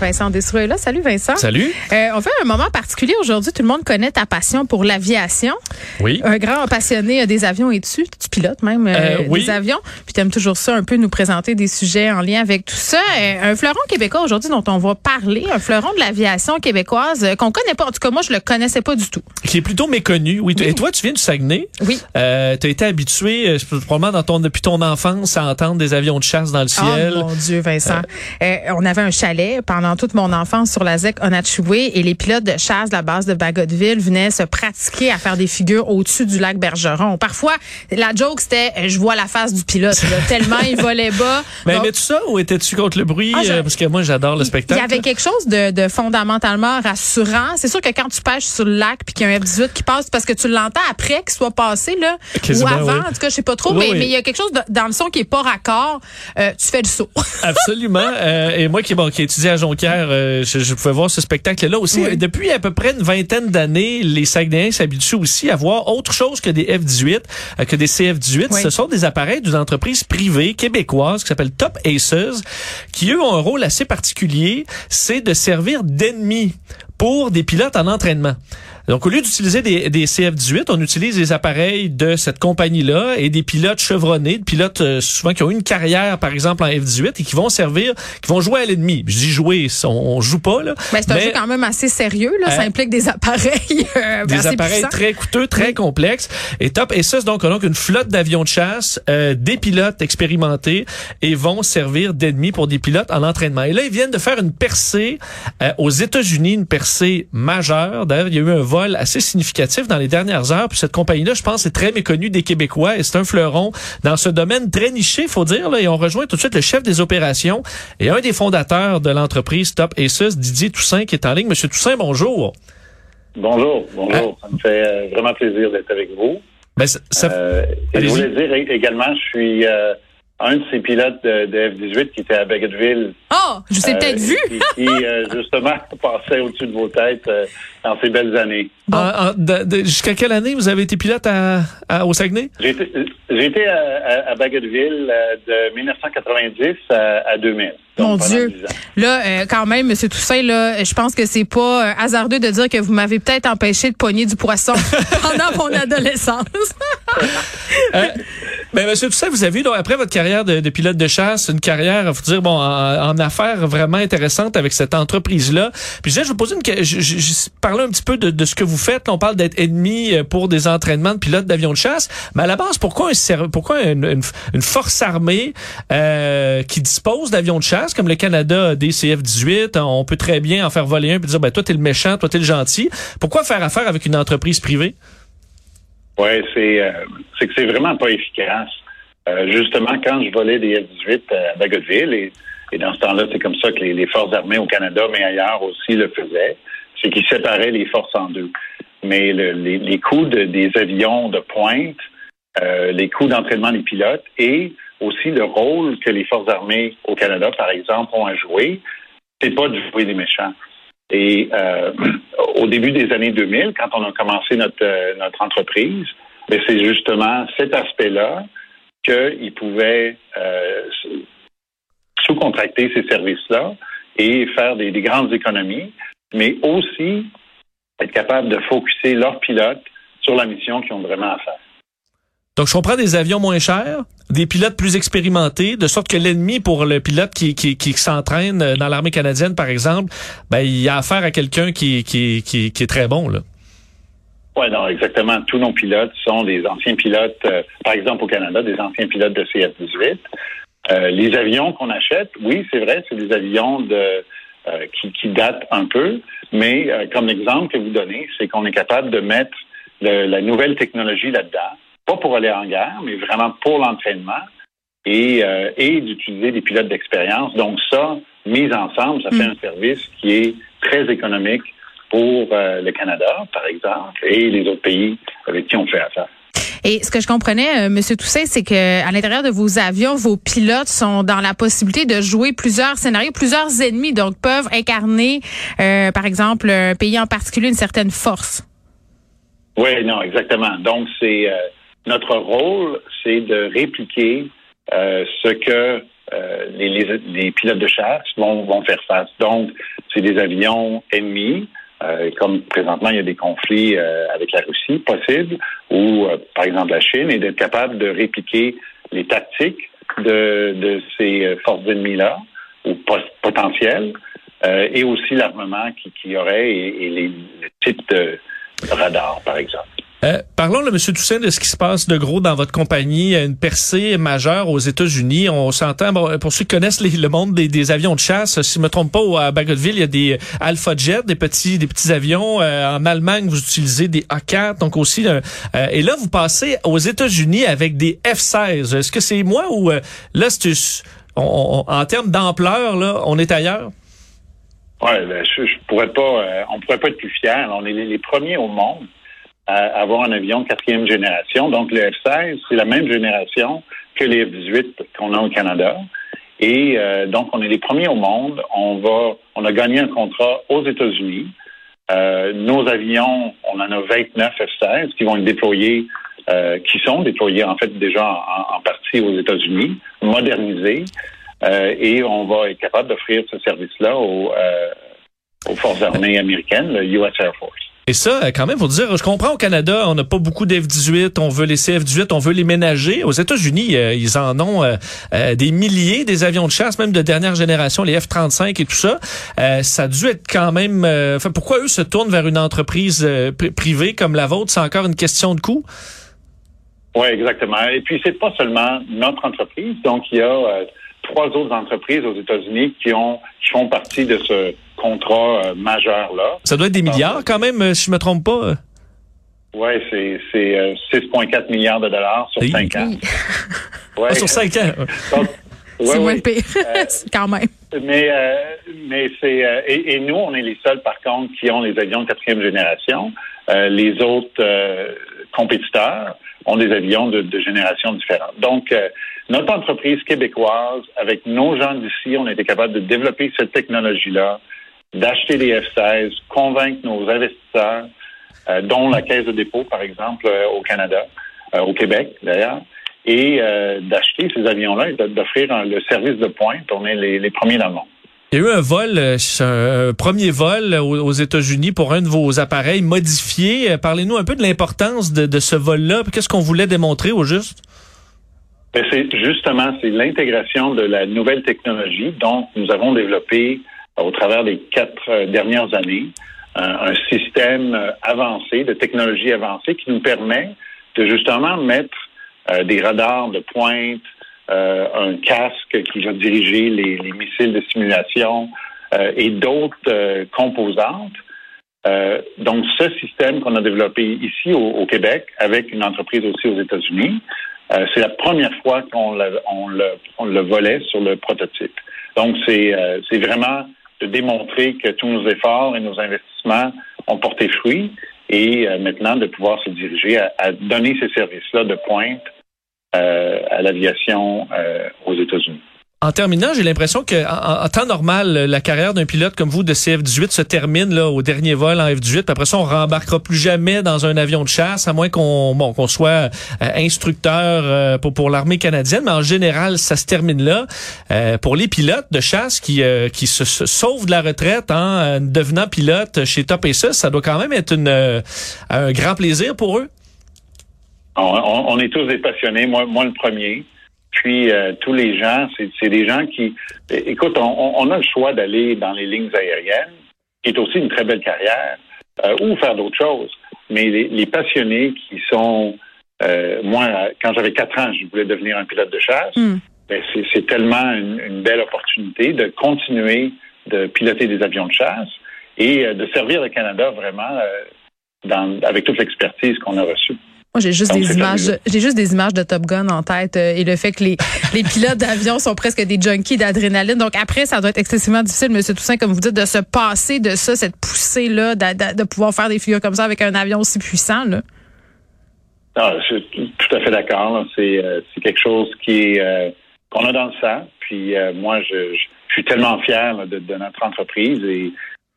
Vincent est là. Salut Vincent. Salut. Euh, on fait un moment particulier aujourd'hui. Tout le monde connaît ta passion pour l'aviation. Oui. Un grand passionné des avions et tu, tu pilotes même euh, Euh, oui. des avions. Puis tu aimes toujours ça, un peu nous présenter des sujets en lien avec tout ça. Euh, un fleuron québécois aujourd'hui dont on va parler, un fleuron de l'aviation québécoise qu'on connaît pas. En tout cas, moi, je le connaissais pas du tout. Qui est plutôt méconnu. Oui. Et toi, tu viens du Saguenay. Oui. Tu as été habitué, probablement dans ton, depuis ton enfance, à entendre des avions de chasse dans le ciel. Oh mon Dieu, Vincent. On avait un chalet pendant toute mon enfance sur la ZEC Onachoué et les pilotes de chasse de la base de Bagotville venaient se pratiquer à faire des figures au-dessus du lac Bergeron. Parfois, la joke, c'était je vois la face du pilote, là, tellement il volait bas. Mais Donc, aimais-tu ça ou étais-tu contre le bruit? Ah, je- Euh, parce que moi, j'adore le il y spectacle. avait quelque chose de, de fondamentalement rassurant. C'est sûr que quand tu pêches sur le lac puis qu'il y a un F-18 qui passe, parce que tu l'entends après qu'il soit passé, là, Quasiment, ou avant, oui. en tout cas, je sais pas trop, Oui, mais oui. mais il y a quelque chose de- dans le son qui est pas raccord. Euh, tu fais le saut. Absolument. Euh, et moi qui, bon, qui étudiais à Jonquière, euh, je, je pouvais voir ce spectacle-là aussi. Oui. Depuis à peu près une vingtaine d'années, les Saguenayens s'habituent aussi à voir autre chose que des F-18, euh, que des CF-18. Oui. Ce sont des appareils d'une entreprise privée québécoise qui s'appelle Top Aces, qui eux ont un rôle assez particulier, c'est de servir d'ennemis pour des pilotes en entraînement. Donc, au lieu d'utiliser des, des CF-18, on utilise les appareils de cette compagnie-là et des pilotes chevronnés, des pilotes euh, souvent qui ont une carrière, par exemple, en F-18 et qui vont servir, qui vont jouer à l'ennemi. Je dis jouer, on, on joue pas, là. Ben, c'est un Mais- jeu quand même assez sérieux. Là. ça Euh, implique des appareils euh, des assez appareils puissants. très coûteux, très complexes. Et top, et ça, c'est donc, on a donc une flotte d'avions de chasse, euh, des pilotes expérimentés et vont servir d'ennemis pour des pilotes en entraînement. Et là, ils viennent de faire une percée euh, aux États-Unis, une percée majeure. D'ailleurs, il y a eu un vol assez significatif dans les dernières heures. Puis cette compagnie-là, je pense, est très méconnue des Québécois et c'est un fleuron dans ce domaine très niché, faut dire. Là, et on rejoint tout de suite le chef des opérations et un des fondateurs de l'entreprise Top Aces, Didier Toussaint, qui est en ligne. Monsieur Toussaint, bonjour. Bonjour, bonjour. Ça me fait euh, vraiment plaisir d'être avec vous. Ben, ça, ça- Euh, et je voulais dire également, je suis euh, un de ces pilotes de, de F-18 qui était à Bagotville. Oh, je vous ai euh, peut-être vu. et Qui, euh, justement, passait au-dessus de vos têtes euh, dans ces belles années. De- de- Jusqu'à quelle année vous avez été pilote à, à- au Saguenay? J'ai été, à, à, à Bagotville euh, de 1990 à, à 2000. Donc, Mon Dieu. 10 ans. Là, euh, quand même, Monsieur Toussaint, là, je pense que c'est pas euh, hasardeux de dire que vous m'avez peut-être empêché de pogner du poisson pendant mon adolescence. Euh, ben, Monsieur Toussaint, vous avez eu, donc, après votre carrière de, pilote de chasse, une carrière, faut dire, bon, en, affaires vraiment intéressante avec cette entreprise-là. Puis je vais vous poser une. Je, je, je un petit peu de, de ce que vous faites. On parle d'être ennemi euh, pour des entraînements de pilotes d'avions de chasse. Mais à la base, pourquoi un pourquoi une, une- force armée euh, qui dispose d'avions de chasse, comme le Canada des CF-18, on peut très bien en faire voler un puis dire, ben, toi, t'es le méchant, toi, t'es le gentil. Pourquoi faire affaire avec une entreprise privée? Oui, c'est euh, c'est que c'est vraiment pas efficace. Euh, justement, quand je volais des F-18 à Bagotville, et, dans ce temps-là, c'est comme ça que les, forces armées au Canada, mais ailleurs aussi, le faisaient, c'est qu'ils séparaient les forces en deux. Mais le- les, les coûts de- des avions de pointe, euh, les coûts d'entraînement des pilotes et aussi le rôle que les forces armées au Canada, par exemple, ont à jouer, c'est pas de jouer des méchants. Et euh, au début des années 2000, quand on a commencé notre, euh, entreprise, ben, c'est justement cet aspect-là qu'ils pouvaient euh, sous-contracter ces services-là et faire des, des grandes économies, mais aussi être capable de focuser leurs pilotes sur la mission qu'ils ont vraiment à faire. Donc, je comprends des avions moins chers, des pilotes plus expérimentés, de sorte que l'ennemi pour le pilote qui, s'entraîne euh, dans l'armée canadienne, par exemple, ben, il a affaire à quelqu'un qui, est très bon, là. Oui, non, exactement. Tous nos pilotes sont des anciens pilotes, euh, par exemple au Canada, des anciens pilotes de CF-18. Euh, les avions qu'on achète, oui, c'est vrai, c'est des avions de, qui, qui datent un peu, mais comme l'exemple que vous donnez, c'est qu'on est capable de mettre la nouvelle technologie là-dedans, pas pour aller en guerre, mais vraiment pour l'entraînement et, euh, et d'utiliser des pilotes d'expérience. Donc ça, mis ensemble, ça fait un service qui est très économique pour euh, le Canada, par exemple, et les autres pays avec qui on fait affaire. Et ce que je comprenais, euh, Monsieur Toussaint, c'est que à l'intérieur de vos avions, vos pilotes sont dans la possibilité de jouer plusieurs scénarios, plusieurs ennemis, donc peuvent incarner, euh, par exemple, un pays en particulier, une certaine force. Oui, non, exactement. Donc, c'est notre rôle, c'est de répliquer euh, ce que euh, les, les, pilotes de chasse vont, faire face. Donc, c'est des avions ennemis. comme présentement, il y a des conflits avec la Russie possibles, ou par exemple la Chine, et d'être capable de répliquer les tactiques de, ces forces ennemies-là, ou potentielles, et aussi l'armement qui, qui y aurait et, et les, types de, radar, par exemple. Euh, parlons, là, M. Toussaint, de ce qui se passe de gros dans votre compagnie. Une percée majeure aux États-Unis. On s'entend, pour ceux qui connaissent le monde des, avions de chasse, si je me trompe pas, à Bagotville, il y a des Alpha Jet, des petits, des petits avions. Euh, en Allemagne, vous utilisez des A4, donc aussi. Euh, et là, vous passez aux États-Unis avec des F-16. Est-ce que c'est moi ou là, c'est en termes d'ampleur, là, on est ailleurs? Oui, ben, je, je, pourrais pas, euh, on pourrait pas être plus fiers. On est les, premiers au monde à avoir un avion quatrième génération. Donc, le F-16, c'est la même génération que les F-18 qu'on a au Canada. Et euh, donc, on est les premiers au monde. On va, on a gagné un contrat aux États-Unis. Euh, nos avions, on en a 29 F-16 qui vont être déployés, qui sont déployés en fait déjà en, partie aux États-Unis, modernisés. Euh, et on va être capable d'offrir ce service-là euh, aux forces armées américaines, le US Air Force. Et ça, quand même, faut dire, je comprends au Canada, on n'a pas beaucoup d'F-18, on veut les CF-18, on veut les ménager. Aux États-Unis, euh, ils en ont des milliers, des avions de chasse, même de dernière génération, les F-35 et tout ça. ça a dû être quand même... Enfin, pourquoi eux se tournent vers une entreprise privée comme la vôtre? C'est encore une question de coût? Oui, exactement. Et puis, c'est pas seulement notre entreprise. Donc, il y a trois autres entreprises aux États-Unis qui font partie de ce contrat euh, majeur là. Ça doit être des milliards quand même, euh, si je me trompe pas. Oui, c'est c'est 6,4 euh, milliards de dollars sur cinq ans. Ouais. sur cinq ans. c'est moins pire, quand même. Mais mais c'est et, nous on est les seuls par contre qui ont les avions de quatrième génération. les autres compétiteurs ont des avions de, de génération différente. Donc notre entreprise québécoise, avec nos gens d'ici, on a été capable de développer cette technologie-là, d'acheter des F-16, convaincre nos investisseurs, euh, dont la Caisse de dépôt, par exemple, euh, au Canada, euh, au Québec d'ailleurs, et d'acheter ces avions-là et d'offrir le service de pointe. On est les, premiers dans le monde. Il y a eu un vol, un premier vol aux États-Unis pour un de vos appareils modifiés. Parlez-nous un peu de l'importance de, de ce vol-là. Qu'est-ce qu'on voulait démontrer au juste? Ben, c'est justement c'est l'intégration de la nouvelle technologie dont nous avons développé au travers des quatre euh, dernières années un système euh, avancé de technologie avancée qui nous permet de justement mettre des radars de pointe, un casque qui va diriger les, missiles de simulation et d'autres composantes. donc, ce système qu'on a développé ici au, Québec avec une entreprise aussi aux États-Unis, euh, c'est la première fois qu'on le, on le, volait sur le prototype. Donc, euh, c'est vraiment de démontrer que tous nos efforts et nos investissements ont porté fruit et euh, maintenant de pouvoir se diriger à, donner ces services-là de pointe à l'aviation aux États-Unis. En terminant, j'ai l'impression que en, temps normal, la carrière d'un pilote comme vous de CF-18 se termine là au dernier vol en F-18. Après ça, on rembarquera plus jamais dans un avion de chasse, à moins qu'on bon, qu'on soit euh, instructeur euh, pour pour l'armée canadienne. Mais en général, ça se termine là. Euh, pour les pilotes de chasse qui qui se, sauvent de la retraite en devenant pilote chez Top Aces, ça doit quand même être une un grand plaisir pour eux. On, on est tous des passionnés. Moi, moi le premier. Puis euh, tous les gens, c'est des gens qui, écoute, on, a le choix d'aller dans les lignes aériennes, qui est aussi une très belle carrière, euh, ou faire d'autres choses. Mais les, passionnés qui sont, euh, moi, quand j'avais quatre ans, je voulais devenir un pilote de chasse. Hmm. Ben, c'est tellement une, belle opportunité de continuer de piloter des avions de chasse et de servir le Canada vraiment dans, avec toute l'expertise qu'on a reçue. Moi, j'ai juste des images, j'ai juste des images de Top Gun en tête euh, et le fait que les, les pilotes d'avion sont presque des junkies d'adrénaline. Donc après, ça doit être excessivement difficile, Monsieur Toussaint, comme vous dites, de se passer de ça, cette poussée là, de, de, pouvoir faire des figures comme ça avec un avion aussi puissant là. Ah, je suis tout à fait d'accord. C'est euh, c'est quelque chose qui est euh, qu'on a dans le sang. Puis moi, je, je, suis tellement fier de, de, notre entreprise et,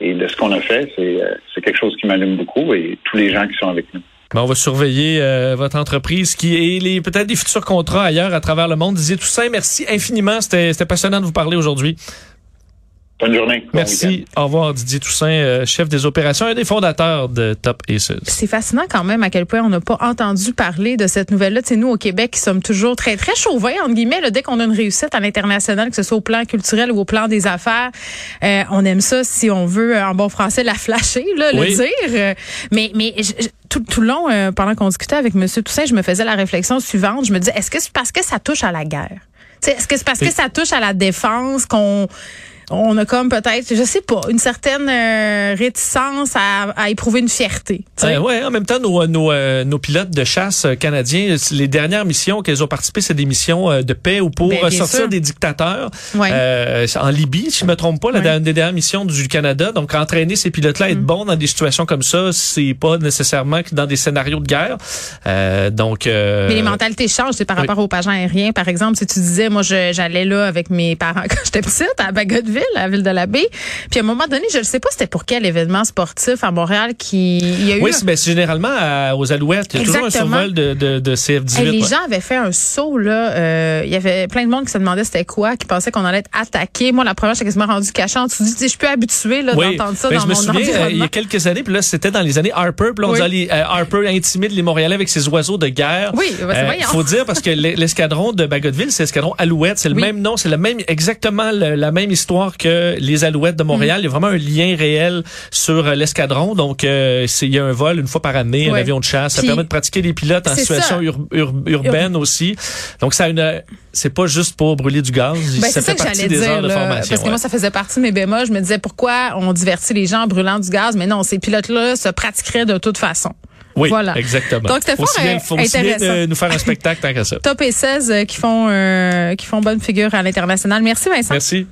et de ce qu'on a fait. C'est c'est quelque chose qui m'allume beaucoup et tous les gens qui sont avec nous. Ben, on va surveiller euh, votre entreprise qui est les peut-être des futurs contrats ailleurs à travers le monde. Didier Toussaint, merci infiniment. C'était passionnant de vous parler aujourd'hui. Bonne journée. Merci. Au revoir, Didier Toussaint, euh, chef des opérations, un des fondateurs de Top Aces. C'est fascinant quand même à quel point on n'a pas entendu parler de cette nouvelle-là. C'est nous au Québec qui sommes toujours très très chauvins entre guillemets. dès qu'on a une réussite à l'international, que ce soit au plan culturel ou au plan des affaires, euh, on aime ça si on veut en bon français la flasher, là, le dire. Mais mais tout, tout le long, euh, pendant qu'on discutait avec M. Toussaint, je me faisais la réflexion suivante. Je me disais, est-ce que c'est parce que ça touche à la guerre? Est-ce que c'est parce que ça touche à la défense qu'on on a comme peut-être, je sais pas, une certaine euh, réticence à, à, éprouver une fierté. Euh, ouais, en même temps, nos, nos, euh, nos pilotes de chasse euh, canadiens, les dernières missions qu'elles ont participé, c'est des missions de paix ou pour ben, sortir des dictateurs. en Libye, si je me trompe pas, la des dernières missions du Canada. Donc, entraîner ces pilotes-là, être mm. bon dans des situations comme ça, c'est pas nécessairement dans des scénarios de guerre. donc, mais les mentalités changent. C'est par rapport aux pages aériens, par exemple. Si tu disais, moi, j'allais là avec mes parents quand j'étais petite à Bagotville la ville de la Baie. Puis à un moment donné, je ne sais pas c'était pour quel événement sportif à Montréal qui y a eu. Oui, c'est ben, généralement aux Alouettes. Il y a toujours un survol de, de, de CF18. les gens avaient fait un saut là. Euh, il y avait plein de monde qui se demandait c'était quoi, qui pensait qu'on allait être attaqué. Moi, la première, j'étais quasiment rendu cachant. Tu dis, je suis plus habitué là d'entendre ça ben, dans je me souviens, euh, il y a quelques années, puis là, c'était dans les années Harper. Puis là, on disait, euh, Harper intimide les Montréalais avec ses oiseaux de guerre. Oui, ben, Il faut dire parce que l'escadron de Bagotville, c'est l'escadron Alouette. C'est le même nom, c'est le même, exactement la même histoire que les Alouettes de Montréal. Mm. Il y a vraiment un lien réel sur euh, l'escadron. Donc, euh, il y a un vol une fois par année, un avion de chasse. Ça permet de pratiquer les pilotes en situation urbaine aussi. Donc, ça a une, c'est pas juste pour brûler du gaz. Ben, ça fait partie des heures de formation. Parce que moi, ça faisait partie de mes bémols. Je me disais pourquoi on divertit les gens en brûlant du gaz? Mais non, ces pilotes-là se pratiqueraient de toute façon. Oui, voilà. exactement. Donc, c'était fort faut intéressant. de nous faire un spectacle tant que ça. Top et 16 euh, qui font, euh, qui font bonne figure à l'international. Merci, Vincent. Merci.